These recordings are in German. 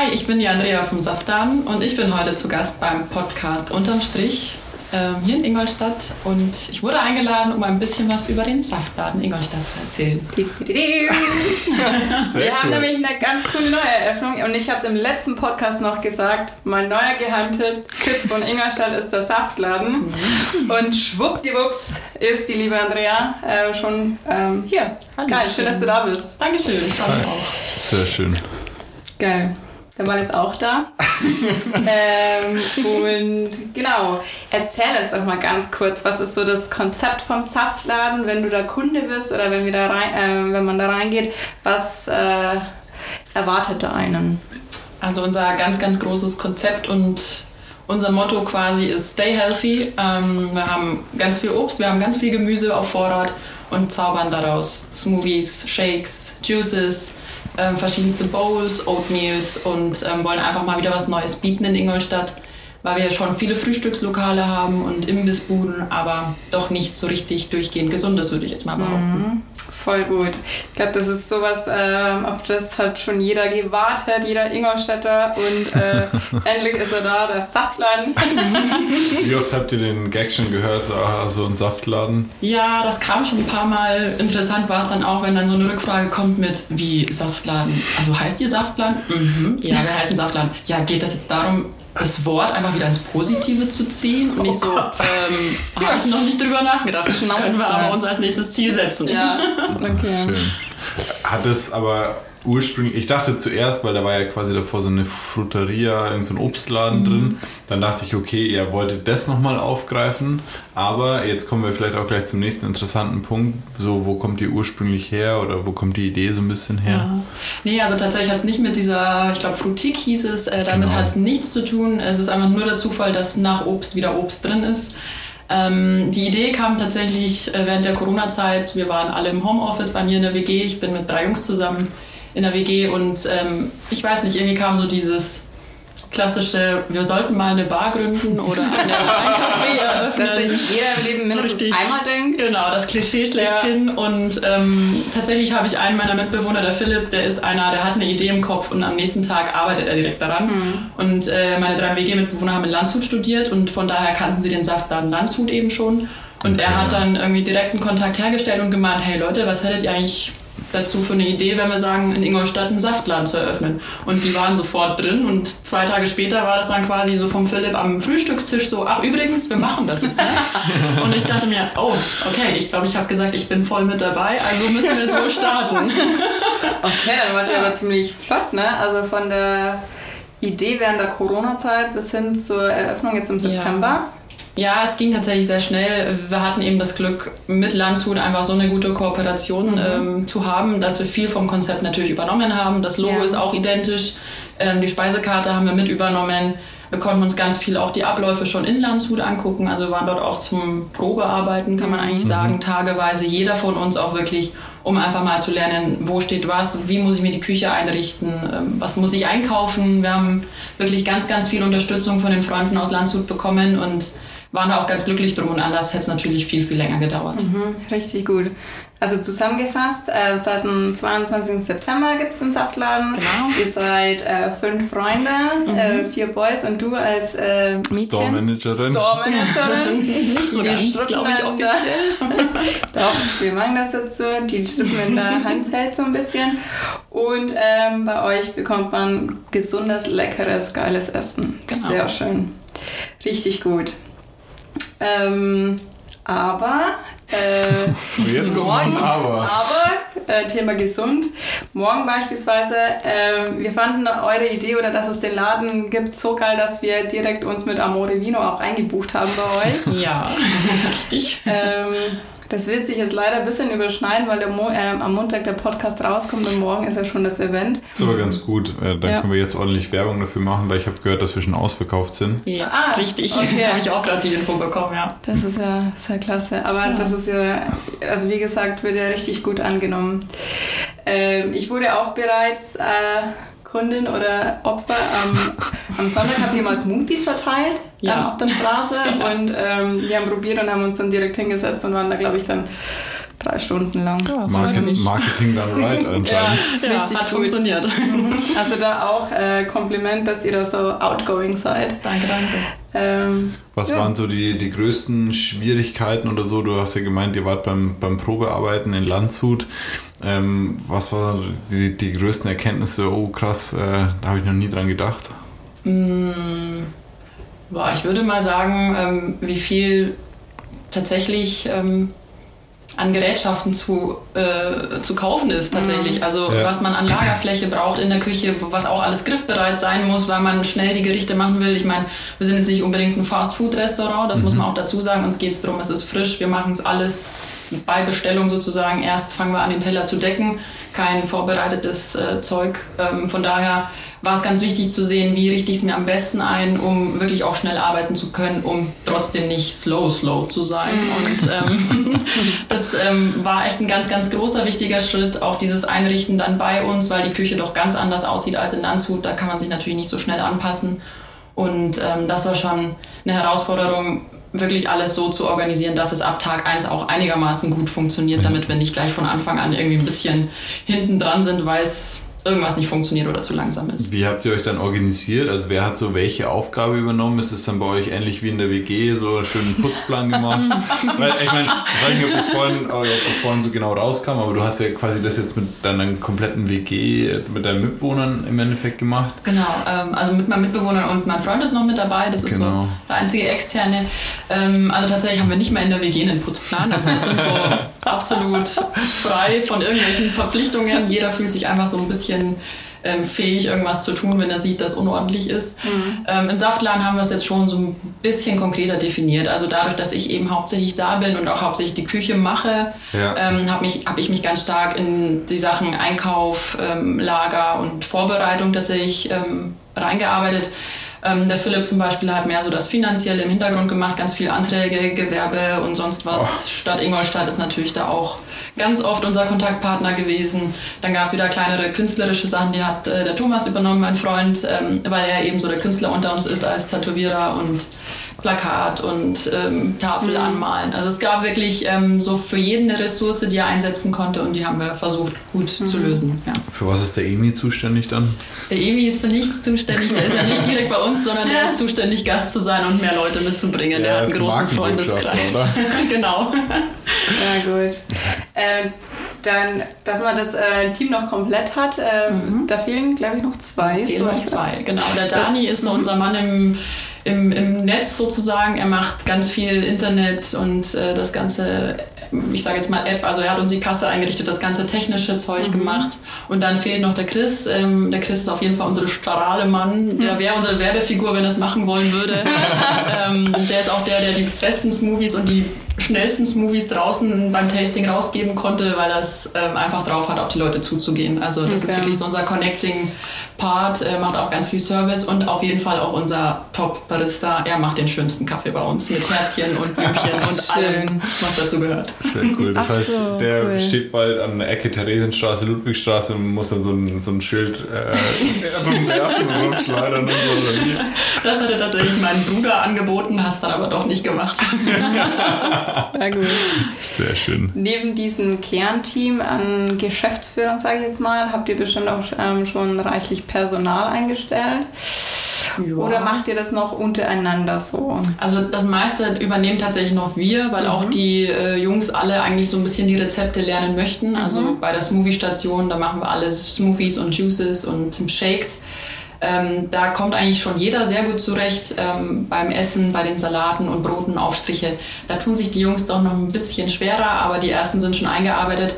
Hi, ich bin die Andrea vom Saftladen und ich bin heute zu Gast beim Podcast Unterm Strich ähm, hier in Ingolstadt und ich wurde eingeladen, um ein bisschen was über den Saftladen Ingolstadt zu erzählen. Wir haben nämlich eine ganz coole neue Eröffnung und ich habe es im letzten Podcast noch gesagt, mein neuer Geheimtipp von Ingolstadt ist der Saftladen mhm. und schwuppdiwupps ist die liebe Andrea äh, schon ähm, hier. Hallo, Geil, schön, dass du da bist. Dankeschön, auch. Sehr schön. Geil. Der Mann ist auch da. ähm, und genau, erzähl uns doch mal ganz kurz, was ist so das Konzept vom Saftladen, wenn du da Kunde bist oder wenn, wir da rein, äh, wenn man da reingeht, was äh, erwartet da einen? Also unser ganz, ganz großes Konzept und unser Motto quasi ist Stay Healthy. Ähm, wir haben ganz viel Obst, wir haben ganz viel Gemüse auf Vorrat und zaubern daraus Smoothies, Shakes, Juices, ähm, verschiedenste Bowls, Oatmeals und ähm, wollen einfach mal wieder was Neues bieten in Ingolstadt, weil wir schon viele Frühstückslokale haben und Imbissbuden, aber doch nicht so richtig durchgehend gesundes, würde ich jetzt mal behaupten. Voll gut. Ich glaube, das ist sowas, äh, auf das hat schon jeder gewartet, jeder Ingolstädter und äh, endlich ist er da, der Saftladen. Wie oft habt ihr den Gag schon gehört, ah, so ein Saftladen? Ja, das kam schon ein paar Mal. Interessant war es dann auch, wenn dann so eine Rückfrage kommt mit, wie Saftladen? Also heißt ihr Saftladen? Mhm. Ja, wer heißt ein Saftladen? Ja, geht das jetzt darum, das Wort einfach wieder ins Positive zu ziehen. Und oh ich so, ähm, habe ich noch nicht drüber nachgedacht. Schnauze. Können wir aber uns als nächstes Ziel setzen. Ja, okay. Schön. Hat es aber ursprünglich, ich dachte zuerst, weil da war ja quasi davor so eine Fruteria, irgendein so Obstladen mhm. drin, dann dachte ich, okay, ihr wolltet das nochmal aufgreifen, aber jetzt kommen wir vielleicht auch gleich zum nächsten interessanten Punkt, so wo kommt ihr ursprünglich her oder wo kommt die Idee so ein bisschen her? Ja. Nee, also tatsächlich hat es nicht mit dieser, ich glaube Frutik hieß es, äh, damit genau. hat es nichts zu tun, es ist einfach nur der Zufall, dass nach Obst wieder Obst drin ist. Ähm, die Idee kam tatsächlich äh, während der Corona-Zeit. Wir waren alle im Homeoffice bei mir in der WG. Ich bin mit drei Jungs zusammen in der WG und ähm, ich weiß nicht, irgendwie kam so dieses klassische, wir sollten mal eine Bar gründen oder eine, ein Café eröffnen. Dass sich jeder im Leben mindestens so einmal denkt. Genau, das Klischee schlechthin. Ja. Und ähm, tatsächlich habe ich einen meiner Mitbewohner, der Philipp, der ist einer, der hat eine Idee im Kopf und am nächsten Tag arbeitet er direkt daran. Mhm. Und äh, meine drei WG-Mitbewohner haben in Landshut studiert und von daher kannten sie den Saftladen Landshut eben schon. Und okay. er hat dann irgendwie direkten Kontakt hergestellt und gemeint, hey Leute, was hättet ihr eigentlich dazu für eine Idee, wenn wir sagen, in Ingolstadt einen Saftladen zu eröffnen. Und die waren sofort drin und zwei Tage später war das dann quasi so vom Philipp am Frühstückstisch so, ach übrigens, wir machen das jetzt. Ne? und ich dachte mir, oh, okay, ich glaube, ich habe gesagt, ich bin voll mit dabei, also müssen wir so starten. okay, dann wart ihr aber ziemlich flott, ne? Also von der Idee während der Corona-Zeit bis hin zur Eröffnung jetzt im September. Ja. Ja, es ging tatsächlich sehr schnell. Wir hatten eben das Glück, mit Landshut einfach so eine gute Kooperation mhm. ähm, zu haben, dass wir viel vom Konzept natürlich übernommen haben. Das Logo ja. ist auch identisch. Ähm, die Speisekarte haben wir mit übernommen. Wir konnten uns ganz viel auch die Abläufe schon in Landshut angucken. Also wir waren dort auch zum Probearbeiten, kann man eigentlich mhm. sagen, tageweise. Jeder von uns auch wirklich, um einfach mal zu lernen, wo steht was, wie muss ich mir die Küche einrichten, ähm, was muss ich einkaufen. Wir haben wirklich ganz, ganz viel Unterstützung von den Freunden aus Landshut bekommen und waren da auch ganz glücklich drum und anders hätte es natürlich viel, viel länger gedauert. Mhm, richtig gut. Also zusammengefasst, äh, seit dem 22. September gibt es den Saftladen. Genau. Ihr seid äh, fünf Freunde, mhm. äh, vier Boys und du als äh, Mädchen. Store Managerin. Store Managerin. Nicht so ganz, glaube ich, offiziell. Doch, wir machen das jetzt so. Die Strippen in der Hand hält so ein bisschen. Und ähm, bei euch bekommt man gesundes, leckeres, geiles Essen. Genau. Sehr schön. Richtig gut. Ähm, aber äh, jetzt kommt morgen, aber. aber äh, Thema gesund. Morgen beispielsweise, äh, wir fanden eure Idee oder dass es den Laden gibt so geil, dass wir direkt uns mit Amore Vino auch eingebucht haben bei euch. Ja, richtig. Ähm, das wird sich jetzt leider ein bisschen überschneiden, weil Mo äh, am Montag der Podcast rauskommt und morgen ist ja schon das Event. Das ist aber ganz gut. Äh, dann ja. können wir jetzt ordentlich Werbung dafür machen, weil ich habe gehört, dass wir schon ausverkauft sind. Ja, ah, richtig. Okay. habe ich auch gerade die Info bekommen, ja. Das ist ja sehr klasse. Aber ja. das ist ja, also wie gesagt, wird ja richtig gut angenommen. Ähm, ich wurde auch bereits... Kundin oder Opfer. Am, am Sonntag habt ihr mal Smoothies verteilt ja. auf der Straße ja. und ähm, wir haben probiert und haben uns dann direkt hingesetzt und waren da, glaube ich, dann drei Stunden lang. Ja, Market, Marketing done right anscheinend. ja, Richtig hat gut. funktioniert. Also da auch äh, Kompliment, dass ihr da so outgoing seid. Danke, danke. Ähm, Was ja. waren so die, die größten Schwierigkeiten oder so? Du hast ja gemeint, ihr wart beim, beim Probearbeiten in Landshut. Ähm, was waren die, die größten Erkenntnisse? Oh krass, äh, da habe ich noch nie dran gedacht. Mm, boah, ich würde mal sagen, ähm, wie viel tatsächlich ähm, an Gerätschaften zu, äh, zu kaufen ist tatsächlich. Mhm. Also ja. was man an Lagerfläche braucht in der Küche, was auch alles griffbereit sein muss, weil man schnell die Gerichte machen will. Ich meine, wir sind jetzt nicht unbedingt ein Fast-Food-Restaurant, das mhm. muss man auch dazu sagen. Uns geht es darum, es ist frisch, wir machen es alles bei Bestellung sozusagen. Erst fangen wir an, den Teller zu decken, kein vorbereitetes äh, Zeug. Ähm, von daher war es ganz wichtig zu sehen, wie richte ich es mir am besten ein, um wirklich auch schnell arbeiten zu können, um trotzdem nicht slow, slow zu sein. Und ähm, das ähm, war echt ein ganz, ganz großer, wichtiger Schritt, auch dieses Einrichten dann bei uns, weil die Küche doch ganz anders aussieht als in Landshut. Da kann man sich natürlich nicht so schnell anpassen. Und ähm, das war schon eine Herausforderung, wirklich alles so zu organisieren, dass es ab Tag 1 auch einigermaßen gut funktioniert, damit wir nicht gleich von Anfang an irgendwie ein bisschen hinten dran sind, weil es irgendwas nicht funktioniert oder zu langsam ist. Wie habt ihr euch dann organisiert? Also wer hat so welche Aufgabe übernommen? Ist es dann bei euch ähnlich wie in der WG, so einen schönen Putzplan gemacht? Weil ich meine, ich weiß nicht, ob das, vorhin, ob das vorhin so genau rauskam, aber du hast ja quasi das jetzt mit deiner kompletten WG, mit deinen Mitbewohnern im Endeffekt gemacht. Genau, ähm, also mit meinen Mitbewohnern und mein Freund ist noch mit dabei, das ist genau. so der einzige externe. Ähm, also tatsächlich haben wir nicht mehr in der WG einen Putzplan, also wir sind so absolut frei von irgendwelchen Verpflichtungen. Jeder fühlt sich einfach so ein bisschen bisschen ähm, fähig, irgendwas zu tun, wenn er sieht, dass unordentlich ist. Mhm. Ähm, Im Saftladen haben wir es jetzt schon so ein bisschen konkreter definiert. Also dadurch, dass ich eben hauptsächlich da bin und auch hauptsächlich die Küche mache, ja. ähm, habe hab ich mich ganz stark in die Sachen Einkauf, ähm, Lager und Vorbereitung tatsächlich ähm, reingearbeitet. Ähm, der Philipp zum Beispiel hat mehr so das Finanzielle im Hintergrund gemacht, ganz viele Anträge, Gewerbe und sonst was. Oh. Stadt Ingolstadt ist natürlich da auch ganz oft unser Kontaktpartner gewesen. Dann gab es wieder kleinere künstlerische Sachen, die hat äh, der Thomas übernommen, mein Freund, ähm, weil er eben so der Künstler unter uns ist als Tätowierer und Plakat und ähm, Tafel mhm. anmalen. Also es gab wirklich ähm, so für jeden eine Ressource, die er einsetzen konnte und die haben wir versucht gut mhm. zu lösen. Ja. Für was ist der Emi zuständig dann? Der Emi ist für nichts zuständig. Der ist ja nicht direkt bei uns, sondern der ist zuständig, Gast zu sein und mehr Leute mitzubringen. Ja, der hat einen großen Freundeskreis. genau. Ja, gut. Äh, dann, dass man das äh, Team noch komplett hat, äh, mhm. da fehlen, glaube ich, noch zwei. Fehlen noch zwei, genau. Der Dani ist so mhm. unser Mann im im, im Netz sozusagen. Er macht ganz viel Internet und äh, das ganze, ich sage jetzt mal App, also er hat uns die Kasse eingerichtet, das ganze technische Zeug mhm. gemacht. Und dann fehlt noch der Chris. Ähm, der Chris ist auf jeden Fall unsere Strahlemann. Der wäre unsere Werbefigur, wenn er es machen wollen würde. ähm, der ist auch der, der die besten Smoothies und die schnellsten Smoothies draußen beim Tasting rausgeben konnte, weil er es ähm, einfach drauf hat, auf die Leute zuzugehen. Also das okay. ist wirklich so unser Connecting Part, äh, macht auch ganz viel Service und auf jeden Fall auch unser Top-Barista. Er macht den schönsten Kaffee bei uns mit Herzchen und Blümchen und allem, was dazu gehört. Sehr cool. Das Ach heißt, so, der cool. steht bald an der Ecke Theresienstraße, Ludwigstraße und muss dann so ein, so ein Schild äh, rumwerfen und rumschleudern und so. Das hatte tatsächlich mein Bruder angeboten, hat es dann aber doch nicht gemacht. Sehr gut. Sehr schön. Neben diesem Kernteam an Geschäftsführern, sage ich jetzt mal, habt ihr bestimmt auch ähm, schon reichlich Personal eingestellt. Ja. Oder macht ihr das noch untereinander so? Also das meiste übernehmen tatsächlich noch wir, weil mhm. auch die äh, Jungs alle eigentlich so ein bisschen die Rezepte lernen möchten. Also mhm. bei der Smoothie-Station, da machen wir alles Smoothies und Juices und Shakes. Ähm, da kommt eigentlich schon jeder sehr gut zurecht ähm, beim Essen, bei den Salaten und Broten, Aufstriche. Da tun sich die Jungs doch noch ein bisschen schwerer, aber die ersten sind schon eingearbeitet.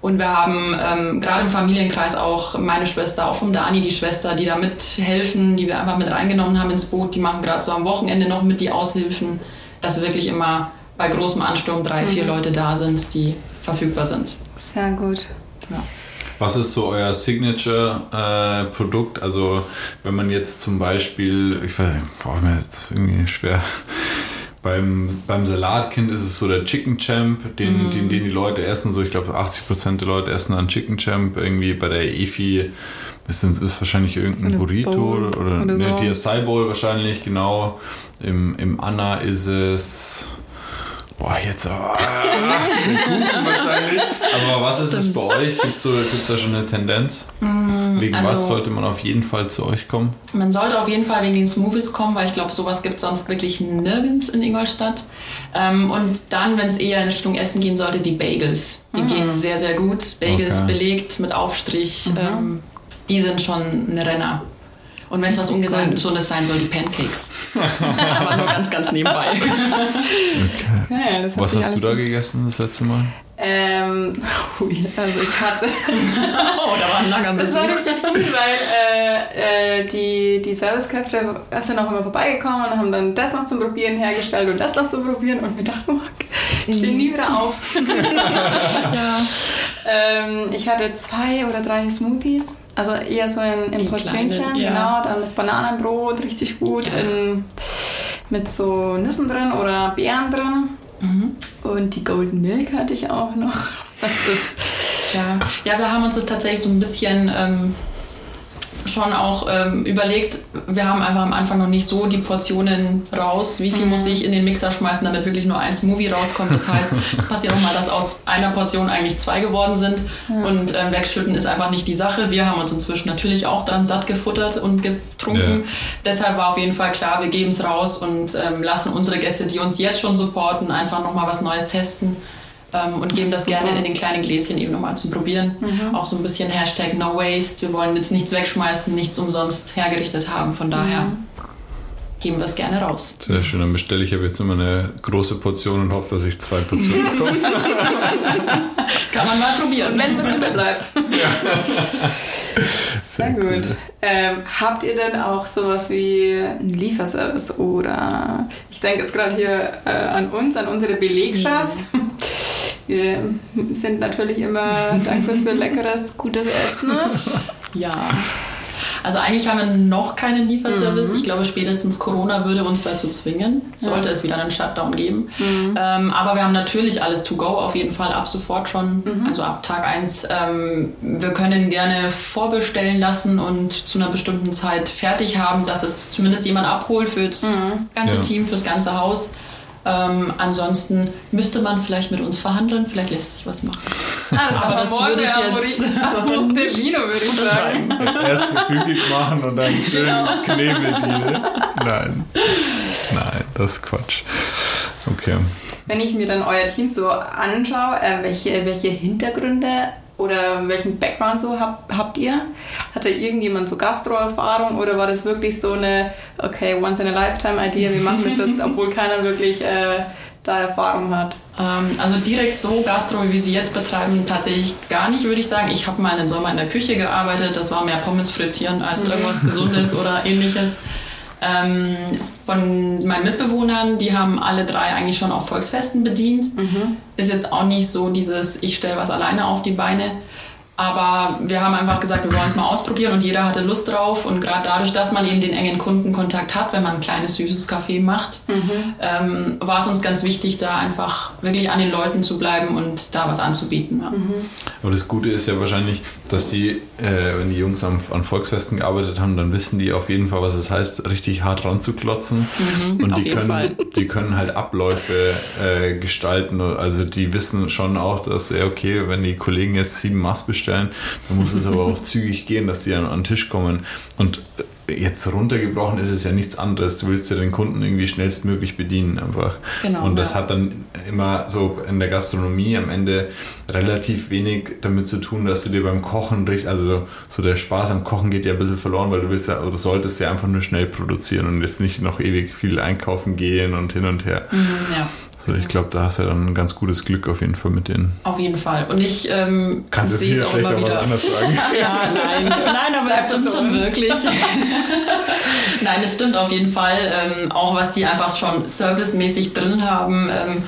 Und wir haben ähm, gerade im Familienkreis auch meine Schwester, auch vom Dani die Schwester, die da mithelfen, die wir einfach mit reingenommen haben ins Boot. Die machen gerade so am Wochenende noch mit die Aushilfen, dass wirklich immer bei großem Ansturm drei, vier mhm. Leute da sind, die verfügbar sind. Sehr gut. Ja. Was ist so euer Signature-Produkt? Äh, also wenn man jetzt zum Beispiel, ich weiß, brauche mir jetzt irgendwie schwer. Beim, beim Salatkind ist es so der Chicken Champ, den, mm. den, den die Leute essen. So, ich glaube, 80% der Leute essen dann Chicken Champ. Irgendwie bei der Efi ist, ist wahrscheinlich irgendein Burrito Bowl oder, oder ne, so. DSI Bowl wahrscheinlich, genau. Im, Im Anna ist es Boah, jetzt aber. Kuchen wahrscheinlich. Aber was ist es bei euch? Gibt es so, da schon eine Tendenz? wegen also- was sollte man auf jeden Fall zu euch kommen? Man sollte auf jeden Fall wegen den Smoothies kommen, weil ich glaube, sowas gibt es sonst wirklich nirgends in Ingolstadt. Ähm, und dann, wenn es eher in Richtung Essen gehen sollte, die Bagels. Die gehen sehr, sehr gut. Bagels Okay. belegt mit Aufstrich. Ähm, die sind schon ein Renner. Und wenn es was Ungesundes sein soll, die Pancakes. Aber nur ganz, ganz nebenbei. Ja, das hat Was hast du da gegessen das letzte Mal? Ähm, ui, also ich hatte. Oh, da war ein langer Das war Besuch. richtig gut, weil äh, äh, die, die Servicekräfte sind auch immer vorbeigekommen und haben dann das noch zum Probieren hergestellt und das noch zum Probieren und wir dachten, ich stehe nie wieder auf. Ja. Ähm, ich hatte zwei oder drei Smoothies, also eher so in, in Portionchen, ja. genau. Dann das Bananenbrot, richtig gut, Ja. in, mit so Nüssen drin oder Beeren drin. Mhm. Und die Golden Milk hatte ich auch noch. Ja. ja, wir haben uns das tatsächlich so ein bisschen ähm, schon auch ähm, überlegt. Wir haben einfach am Anfang noch nicht so die Portionen raus. Wie viel muss ich in den Mixer schmeißen, damit wirklich nur ein Smoothie rauskommt? Das heißt, es passiert auch mal, dass aus einer Portion eigentlich zwei geworden sind. Und ähm, wegschütten ist einfach nicht die Sache. Wir haben uns inzwischen natürlich auch dran satt gefuttert und getrunken. Ja. Deshalb war auf jeden Fall klar, wir geben es raus und ähm, lassen unsere Gäste, die uns jetzt schon supporten, einfach nochmal was Neues testen. Ähm, und geben das gerne in den kleinen Gläschen eben nochmal zum Probieren. Auch so ein bisschen Hashtag No Waste. Wir wollen jetzt nichts wegschmeißen, nichts umsonst hergerichtet haben. Von daher geben wir es gerne raus. Sehr schön, dann bestelle ich aber jetzt immer eine große Portion und hoffe, dass ich zwei Portionen bekomme. Kann man mal probieren. wenn es immer bleibt. Sehr, Sehr gut. Ähm, habt ihr denn auch sowas wie einen Lieferservice oder ich denke jetzt gerade hier äh, an uns, an unsere Belegschaft. Wir sind natürlich immer dankbar für leckeres, gutes Essen. Ja. Also eigentlich haben wir noch keinen Lieferservice. Ich glaube, spätestens Corona würde uns dazu zwingen, sollte es wieder einen Shutdown geben. Ähm, aber wir haben natürlich alles to go, auf jeden Fall ab sofort schon, also ab Tag 1. Ähm, wir können gerne vorbestellen lassen und zu einer bestimmten Zeit fertig haben, dass es zumindest jemand abholt für das ganze Ja. Team, fürs ganze Haus. Ähm, ansonsten müsste man vielleicht mit uns verhandeln, vielleicht lässt sich was machen. Das Aber wir das würde ich jetzt- Amorino, würde ich sagen. Erst gefügig machen und dann schön Knebeldeal. Nein. Nein, das ist Quatsch. Okay. Wenn ich mir dann euer Team so anschaue, äh, welche, welche Hintergründe oder welchen Background so hab, habt ihr? Hatte irgendjemand so Gastro-Erfahrung oder war das wirklich so eine, okay, once in a lifetime Idee, wir machen das jetzt, obwohl keiner wirklich äh, da Erfahrung hat? Ähm, also direkt so Gastro, wie sie jetzt betreiben, tatsächlich gar nicht, würde ich sagen. Ich habe mal einen Sommer in der Küche gearbeitet. Das war mehr Pommes frittieren als irgendwas Gesundes oder ähnliches. Ähm, von meinen Mitbewohnern, die haben alle drei eigentlich schon auf Volksfesten bedient. Ist jetzt auch nicht so dieses, ich stelle was alleine auf die Beine. Aber wir haben einfach gesagt, wir wollen es mal ausprobieren und jeder hatte Lust drauf. Und gerade dadurch, dass man eben den engen Kundenkontakt hat, wenn man ein kleines süßes Café macht, ähm, war es uns ganz wichtig, da einfach wirklich an den Leuten zu bleiben und da was anzubieten. Ja. Aber das Gute ist ja wahrscheinlich, dass die, äh, wenn die Jungs am, an Volksfesten gearbeitet haben, dann wissen die auf jeden Fall, was es heißt, richtig hart ranzuklotzen. Und auf die jeden können, Fall. die können halt Abläufe äh, gestalten. Also die wissen schon auch, dass, ja, okay, wenn die Kollegen jetzt sieben Maß bestellen, dann muss es aber auch zügig gehen, dass die dann an den Tisch kommen. Und jetzt runtergebrochen ist es ja nichts anderes. Du willst ja den Kunden irgendwie schnellstmöglich bedienen einfach. Genau, Und das ja. hat dann immer so in der Gastronomie am Ende relativ wenig damit zu tun, dass du dir beim Kochen richtig, also so der Spaß am Kochen geht ja ein bisschen verloren, weil du willst ja oder solltest ja einfach nur schnell produzieren und jetzt nicht noch ewig viel einkaufen gehen und hin und her. ja, So, ich glaube, da hast du ja dann ein ganz gutes Glück auf jeden Fall mit denen. auf jeden Fall. Und ich ähm, Kannst du es sehe es hier auch vielleicht immer wieder. anderes sagen? Ja, nein, nein, aber es stimmt schon wirklich. nein, es stimmt auf jeden Fall. Ähm, auch was die einfach schon servicemäßig drin haben. Ähm,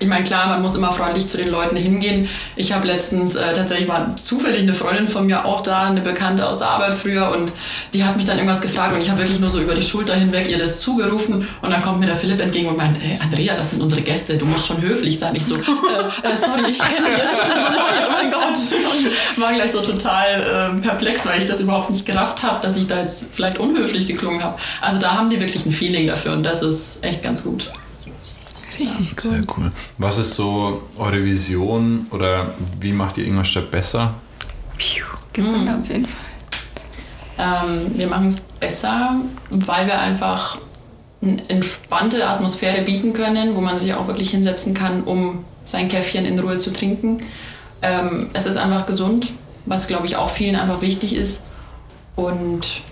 ich meine, klar, man muss immer freundlich zu den Leuten hingehen. Ich habe letztens, äh, tatsächlich war zufällig eine Freundin von mir auch da, eine Bekannte aus der Arbeit früher, und die hat mich dann irgendwas gefragt und ich habe wirklich nur so über die Schulter hinweg ihr das zugerufen und dann kommt mir der Philipp entgegen und meint, hey, Andrea, das sind unsere Gäste, du musst schon höflich sein. Ich so, äh, äh, sorry, ich kenne das leid, oh mein Gott. Und war gleich so total äh, perplex, weil ich das überhaupt nicht gerafft habe, dass ich da jetzt vielleicht unhöflich geklungen habe. Also da haben die wirklich ein Feeling dafür und das ist echt ganz gut. Richtig ja, Sehr cool. Was ist so eure Vision oder wie macht ihr Ingolstadt besser? Gesund mhm. auf jeden Fall. Ähm, wir machen es besser, weil wir einfach eine entspannte Atmosphäre bieten können, wo man sich auch wirklich hinsetzen kann, um sein Käffchen in Ruhe zu trinken. Ähm, es ist einfach gesund, was glaube ich auch vielen einfach wichtig ist. Und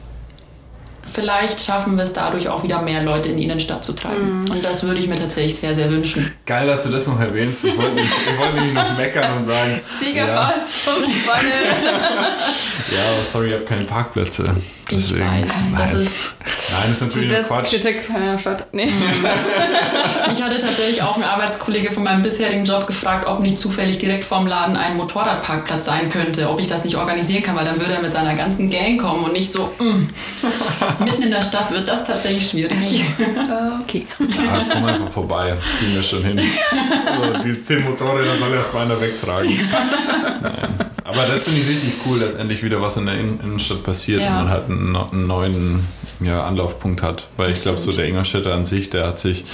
vielleicht schaffen wir es dadurch auch wieder mehr Leute in die Innenstadt zu treiben. Mm. Und das würde ich mir tatsächlich sehr, sehr wünschen. Geil, dass du das noch erwähnst. Ich wollte, ich wollte nämlich noch meckern und sagen. Siegerfass ja. ja, sorry, ich habe keine Parkplätze. Deswegen. Ich weiß, Nein. das ist. Nein, das ist natürlich das Quatsch. Kritik ja, statt. Nee. ich hatte tatsächlich auch einen Arbeitskollege von meinem bisherigen Job gefragt, ob nicht zufällig direkt vorm Laden ein Motorradparkplatz sein könnte, ob ich das nicht organisieren kann, weil dann würde er mit seiner ganzen Gang kommen und nicht so, mm. mitten in der Stadt wird das tatsächlich schwierig. okay. Ja, komm einfach vorbei, kriegen wir schon hin. Also die zehn Motorräder soll erstmal einer wegtragen. Nein. Aber das finde ich richtig cool, dass endlich wieder was in der Innenstadt passiert ja. und man halt einen, einen neuen ja, Anlaufpunkt hat. Weil das ich glaube, so der Ingolstädter an sich, der hat sich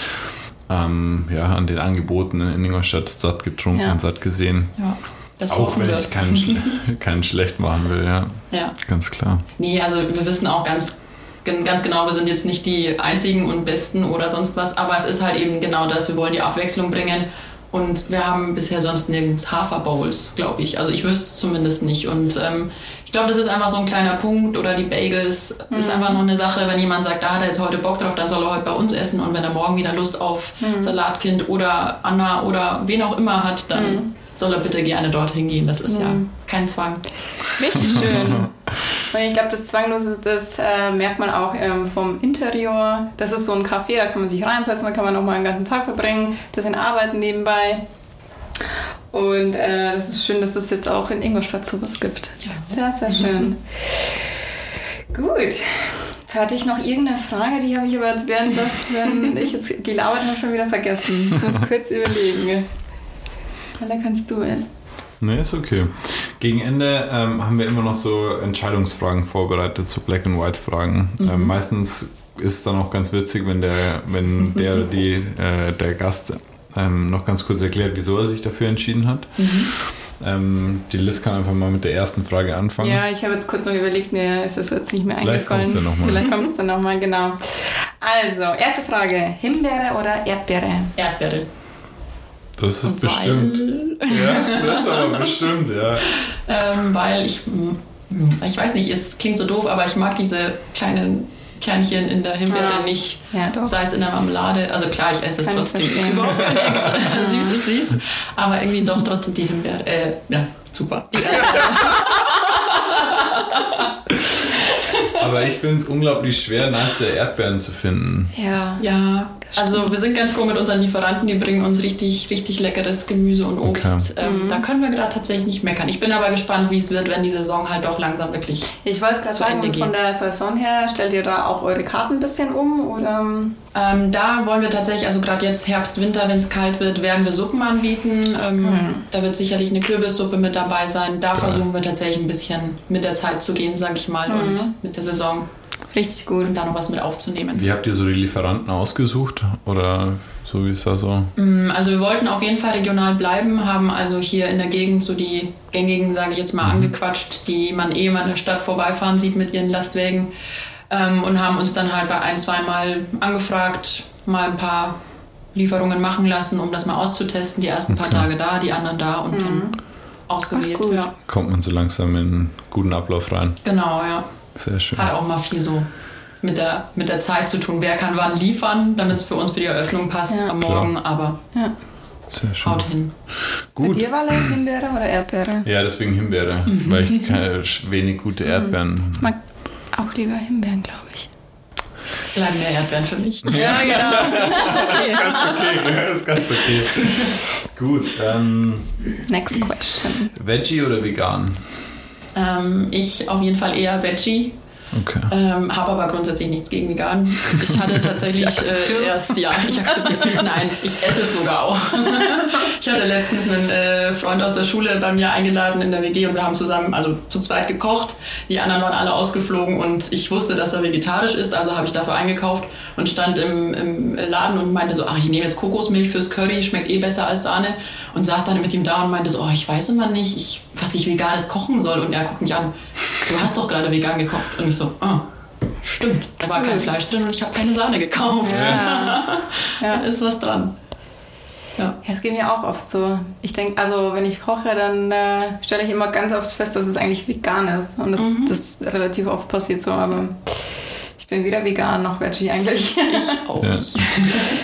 ähm, ja, an den Angeboten in Ingolstadt satt getrunken ja. und satt gesehen. Ja. Das auch wenn ich keinen, Schle keinen schlecht machen will, ja. Ja. Ganz klar. Nee, also wir wissen auch ganz, ganz genau, wir sind jetzt nicht die einzigen und besten oder sonst was, aber es ist halt eben genau das, wir wollen die Abwechslung bringen und wir haben bisher sonst nirgends Haferbowls, glaube ich. Also ich wüsste es zumindest nicht. Und ähm, ich glaube, das ist einfach so ein kleiner Punkt. Oder die Bagels mhm. ist einfach noch eine Sache, wenn jemand sagt, da hat er jetzt heute Bock drauf, dann soll er heute bei uns essen. Und wenn er morgen wieder Lust auf mhm. Salatkind oder Anna oder wen auch immer hat, dann mhm soll er bitte gerne dorthin gehen. Das ist mhm. ja kein Zwang. Richtig schön. Und ich glaube, das Zwanglose, das äh, merkt man auch ähm, vom Interieur. Das ist so ein Café, da kann man sich reinsetzen, da kann man auch mal einen ganzen Tag verbringen, bisschen arbeiten nebenbei. Und äh, das ist schön, dass es jetzt auch in Ingolstadt sowas gibt. Ja. Sehr, sehr schön. Gut. Jetzt hatte ich noch irgendeine Frage, die habe ich aber jetzt während, das, während ich jetzt gelabert habe schon wieder vergessen. Ich muss kurz überlegen. Schneller kannst du in. Nee, ist okay. Gegen Ende ähm, haben wir immer noch so Entscheidungsfragen vorbereitet, so Black and White Fragen. Mhm. Ähm, meistens ist es dann auch ganz witzig, wenn der, wenn der die, äh, der Gast ähm, noch ganz kurz erklärt, wieso er sich dafür entschieden hat. Mhm. Ähm, die Liz kann einfach mal mit der ersten Frage anfangen. Ja, ich habe jetzt kurz noch überlegt, mir ist das jetzt nicht mehr Vielleicht eingefallen. Kommt's ja noch mal. Vielleicht kommt es dann nochmal, genau. Also, erste Frage: Himbeere oder Erdbeere? Erdbeere. Das ist weil, bestimmt. Ja, das ist aber bestimmt, ja. Ähm, weil ich, ich weiß nicht, es klingt so doof, aber ich mag diese kleinen Kernchen in der Himbeere ja. nicht. Ja, sei es in der Marmelade. Also klar, ich esse es Kann trotzdem. Ist überhaupt kein Act. süß ist süß. Aber irgendwie doch trotzdem die Himbeere. Äh, ja, super. Die Aber ich finde es unglaublich schwer, nice Erdbeeren zu finden. Ja. Ja. Also wir sind ganz froh mit unseren Lieferanten, die bringen uns richtig, richtig leckeres Gemüse und Obst. Okay. Ähm, mhm. Da können wir gerade tatsächlich nicht meckern. Ich bin aber gespannt, wie es wird, wenn die Saison halt doch langsam wirklich Ich wollte gerade sagen, Ende von der Saison her, stellt ihr da auch eure Karten ein bisschen um? Oder? Ähm, da wollen wir tatsächlich, also gerade jetzt Herbst, Winter, wenn es kalt wird, werden wir Suppen anbieten. Ähm, mhm. Da wird sicherlich eine Kürbissuppe mit dabei sein. Da Geil. versuchen wir tatsächlich ein bisschen mit der Zeit zu gehen, sag ich mal, mhm. und mit der Saison. Richtig gut. Und da noch was mit aufzunehmen. Wie habt ihr so die Lieferanten ausgesucht? Oder so wie ist das so? Mm, also wir wollten auf jeden Fall regional bleiben, haben also hier in der Gegend so die gängigen, sage ich jetzt mal, mhm. angequatscht, die man eh mal in der Stadt vorbeifahren sieht mit ihren Lastwägen. Ähm, und haben uns dann halt bei ein, zwei Mal angefragt, mal ein paar Lieferungen machen lassen, um das mal auszutesten. Die ersten okay. paar Tage da, die anderen da und mhm. dann ausgewählt. Ach, ja. Kommt man so langsam in einen guten Ablauf rein. Genau, ja. Sehr schön. Hat auch mal viel so mit der, mit der Zeit zu tun. Wer kann wann liefern, damit es für uns für die Eröffnung passt ja. am Morgen, Klar. aber ja. Sehr schön. haut hin. Gut. Bei dir war Himbeere oder Erdbeere? Ja, deswegen Himbeere, mhm. weil ich keine wenig gute mhm. Erdbeeren. Ich mag auch lieber Himbeeren, glaube ich. Bleiben mehr Erdbeeren für mich. Ja, genau. Das ist okay. Ganz okay. Das ist ganz okay. Gut. Ähm, Next question. Veggie oder vegan? Ähm, ich auf jeden Fall eher Veggie. Okay. Ähm, habe aber grundsätzlich nichts gegen vegan. Ich hatte tatsächlich äh, erst, ja, ich akzeptiere Nein, ich esse es sogar auch. ich hatte letztens einen äh, Freund aus der Schule bei mir eingeladen in der WG und wir haben zusammen, also zu zweit gekocht. Die anderen waren alle ausgeflogen und ich wusste, dass er vegetarisch ist, also habe ich dafür eingekauft und stand im, im Laden und meinte so, ach, ich nehme jetzt Kokosmilch fürs Curry, schmeckt eh besser als Sahne. Und saß dann mit ihm da und meinte so, oh, ich weiß immer nicht, ich, was ich veganes kochen soll. Und er guckt mich an, du hast doch gerade vegan gekocht. Und ich so, ah, stimmt, da war kein Fleisch drin und ich habe keine Sahne gekauft. Ja. da ist was dran. Ja. ja, es geht mir auch oft so. Ich denke, also wenn ich koche, dann äh, stelle ich immer ganz oft fest, dass es eigentlich vegan ist. Und das, Mhm. das relativ oft passiert so, aber ich bin weder vegan noch Veggie eigentlich. Ich auch Ja. nicht.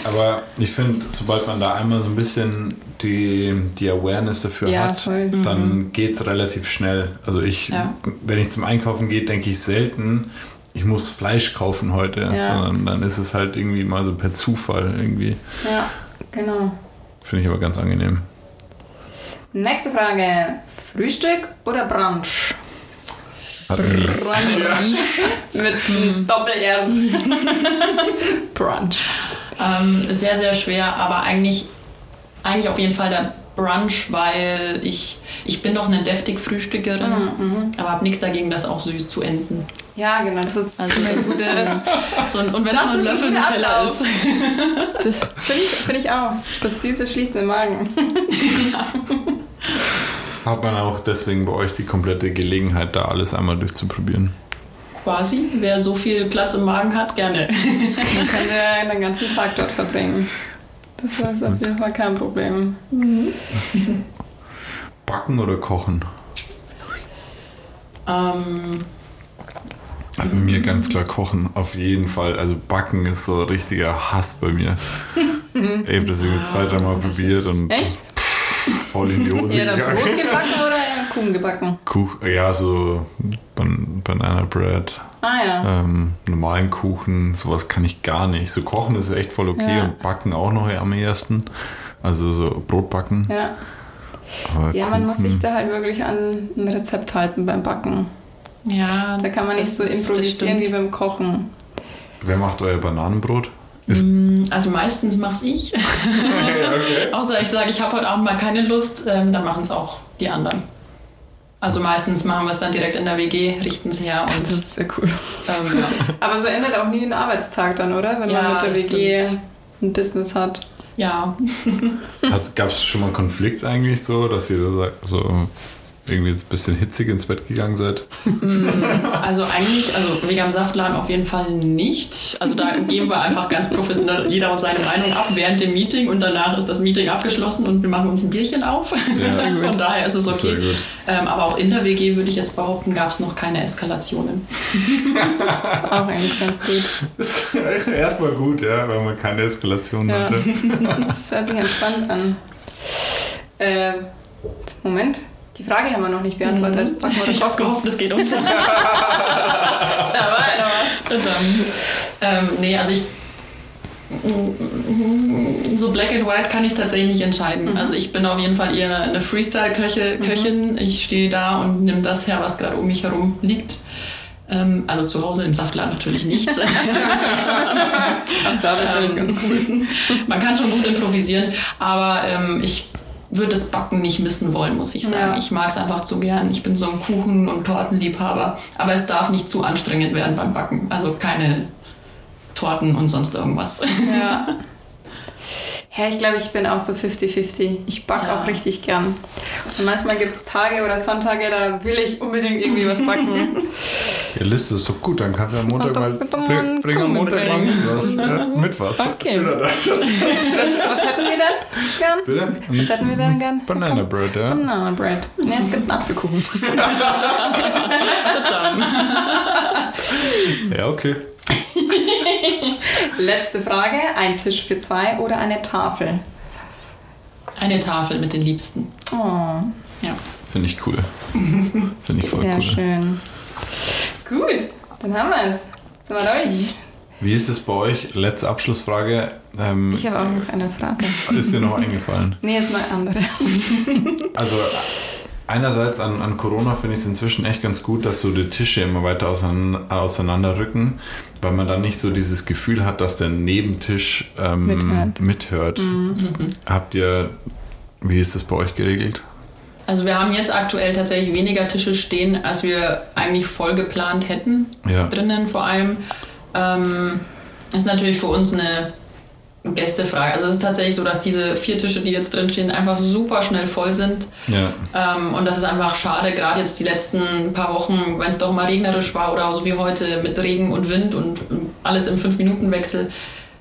Aber ich finde, sobald man da einmal so ein bisschen die, die Awareness dafür Ja, hat, voll. dann geht es relativ schnell. Also ich, Ja. wenn ich zum Einkaufen gehe, denke ich selten, ich muss Fleisch kaufen heute, Ja. sondern dann ist es halt irgendwie mal so per Zufall irgendwie. ja, genau. Finde ich aber ganz angenehm. Nächste Frage. Frühstück oder Brunch? Mir- Brunch. Mit Doppel-R. Brunch. Ähm, sehr, sehr schwer, aber eigentlich, eigentlich auf jeden Fall der Brunch, weil ich, ich bin doch eine deftig Frühstückerin, aber habe nichts dagegen, das auch süß zu enden. Ja, genau. Das ist Also das ist so ein, so ein und wenn es Das nur ein Löffel Nutella Ablauf. ist. Finde ich, find ich auch. Das Süße schließt den Magen. Hat man auch deswegen bei euch die komplette Gelegenheit, da alles einmal durchzuprobieren. Quasi, wer so viel Platz im Magen hat, gerne. Man könnte den ganzen Tag dort verbringen. Das ist auf jeden Fall kein Problem. Backen oder kochen? Ähm, Also bei mir ganz klar kochen, auf jeden Fall. Also backen ist so richtiger Hass bei mir. ich habe das irgendwie zwei, dreimal probiert und Echt? voll in die Hose Eher dann gegangen. Brot gebacken oder eher Kuchen gebacken? Kuch, ja, so Ban Banana Bread, Ah ja. ähm, normalen Kuchen, sowas kann ich gar nicht. So kochen ist echt voll okay Ja. und backen auch noch am ehesten. Also so Brot backen. Ja, Aber ja man muss Kuchen- sich da halt wirklich an ein Rezept halten beim Backen. ja, Da kann man nicht so improvisieren wie beim Kochen. Wer macht euer Bananenbrot? Ist, Also meistens mach's ich. Außer ich sage, ich habe heute Abend mal keine Lust, ähm, dann machen es auch die anderen. Also meistens machen wir es dann direkt in der WG, richten es her und Das ist sehr cool. ähm, ja. Aber so endet auch nie ein Arbeitstag dann, oder? Wenn Ja, man mit der WG stimmt. ein Business hat. ja. Gab es schon mal einen Konflikt eigentlich so, dass ihr da sagt, so irgendwie jetzt ein bisschen hitzig ins Bett gegangen seid? Also eigentlich, also am Saftladen auf jeden Fall nicht. Also da geben wir einfach ganz professionell jeder uns seine Meinung ab während dem Meeting und danach ist das Meeting abgeschlossen und wir machen uns ein Bierchen auf. Ja, Von daher ist es okay. sehr gut. Ähm, aber auch in der WG würde ich jetzt behaupten, gab es noch keine Eskalationen. Auch eigentlich ganz gut. Erstmal gut, ja, weil man keine Eskalation Ja. hatte. Das hört sich entspannt an. Äh, Moment, die Frage haben wir noch nicht beantwortet. Oder Ich habe gehofft, es geht unter. Verdammt. Ähm, nee, also ich. So black and white kann ich tatsächlich nicht entscheiden. Also ich bin auf jeden Fall eher eine Freestyle-Köchin. Ich stehe da und nehme das her, was gerade um mich herum liegt. Ähm, also zu Hause im Saftladen natürlich nicht. Ach, da ist Ähm, ganz cool. Man kann schon gut improvisieren, aber ähm, ich würde das Backen nicht missen wollen, muss ich sagen. Ja. Ich mag es einfach zu gern. Ich bin so ein Kuchen- und Tortenliebhaber, aber es darf nicht zu anstrengend werden beim Backen. Also keine Torten und sonst irgendwas. Ja. Ja, ich glaube, ich bin auch so 50-50. Ich backe Ja. auch richtig gern. Und manchmal gibt es Tage oder Sonntage, da will ich unbedingt irgendwie was backen. Ja, Liste ist doch gut, dann kannst du am Montag mal. Bring, bring am Montag mal mit was. Ja, mit was. Okay. Schöner das. was, was hätten wir denn gern? Bitte? Was hätten wir denn gern? Banana Bread, ja. Banana Bread. Ne, es gibt einen Apfelkuchen. Ja, okay. Letzte Frage. Ein Tisch für zwei oder eine Tafel? Eine Tafel mit den Liebsten. Oh, Ja. Finde ich cool. Finde ich voll sehr cool. schön. Gut, dann haben wir es. Sind wir durch? Wie ist es bei euch? Letzte Abschlussfrage. Ähm, Ich habe auch noch eine Frage. ist dir noch eingefallen? Nee, ist eine andere. Also einerseits an, an Corona finde ich es inzwischen echt ganz gut, dass so die Tische immer weiter auseinander, auseinanderrücken, weil man dann nicht so dieses Gefühl hat, dass der Nebentisch ähm, mithört. mithört. Mhm. Habt ihr, wie ist das bei euch geregelt? Also wir haben jetzt aktuell tatsächlich weniger Tische stehen, als wir eigentlich voll geplant hätten. Ja. Drinnen vor allem. Ähm, ist natürlich für uns eine Gästefrage. Also es ist tatsächlich so, dass diese vier Tische, die jetzt drin stehen, einfach super schnell voll sind. Ja. Ähm, und das ist einfach schade, gerade jetzt die letzten paar Wochen, wenn es doch mal regnerisch war oder so wie heute mit Regen und Wind und alles im Fünf-Minuten-Wechsel,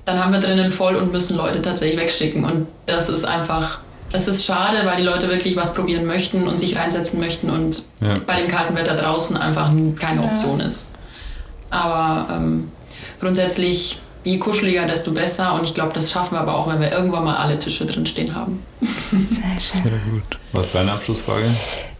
dann haben wir drinnen voll und müssen Leute tatsächlich wegschicken. Und das ist einfach, das ist schade, weil die Leute wirklich was probieren möchten und sich reinsetzen möchten und ja. bei dem kalten Wetter draußen einfach keine Option ja. ist. Aber ähm, grundsätzlich je kuscheliger, desto besser. Und ich glaube, das schaffen wir aber auch, wenn wir irgendwann mal alle Tische drin stehen haben. Sehr schön. Sehr gut. Was ist deine Abschlussfrage?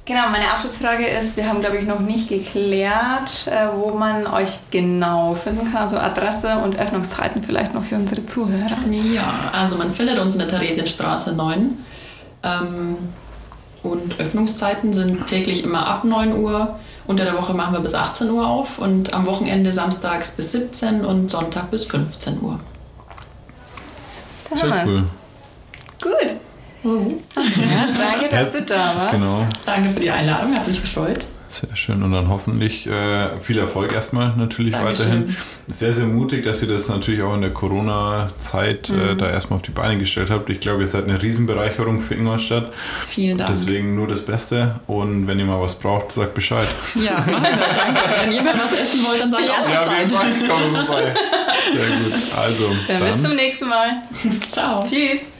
Genau, meine Abschlussfrage ist, wir haben, glaube ich, noch nicht geklärt, äh, wo man euch genau finden kann. Also Adresse und Öffnungszeiten vielleicht noch für unsere Zuhörer. Ja, also man findet uns in der Theresienstraße 9. Ähm, Öffnungszeiten sind täglich immer ab 9 Uhr. Unter der Woche machen wir bis 18 Uhr auf und am Wochenende samstags bis 17 und Sonntag bis 15 Uhr. Da Sehr haben cool. Gut. Mhm. Danke, dass du da warst. Genau. Danke für die Einladung, hat mich gefreut. Sehr schön und dann hoffentlich äh, viel Erfolg erstmal natürlich Dankeschön. weiterhin. Sehr, sehr mutig, dass ihr das natürlich auch in der Corona-Zeit äh, mhm. äh, da erstmal auf die Beine gestellt habt. Ich glaube, ihr seid eine Riesenbereicherung für Ingolstadt. Vielen Dank. Deswegen nur das Beste und wenn ihr mal was braucht, sagt Bescheid. Ja, danke. Wenn jemand was essen wollt, dann sagt ja. auch Bescheid. Ja, wir kommen vorbei. Sehr gut. Also, dann, dann bis zum nächsten Mal. Ciao. Tschüss.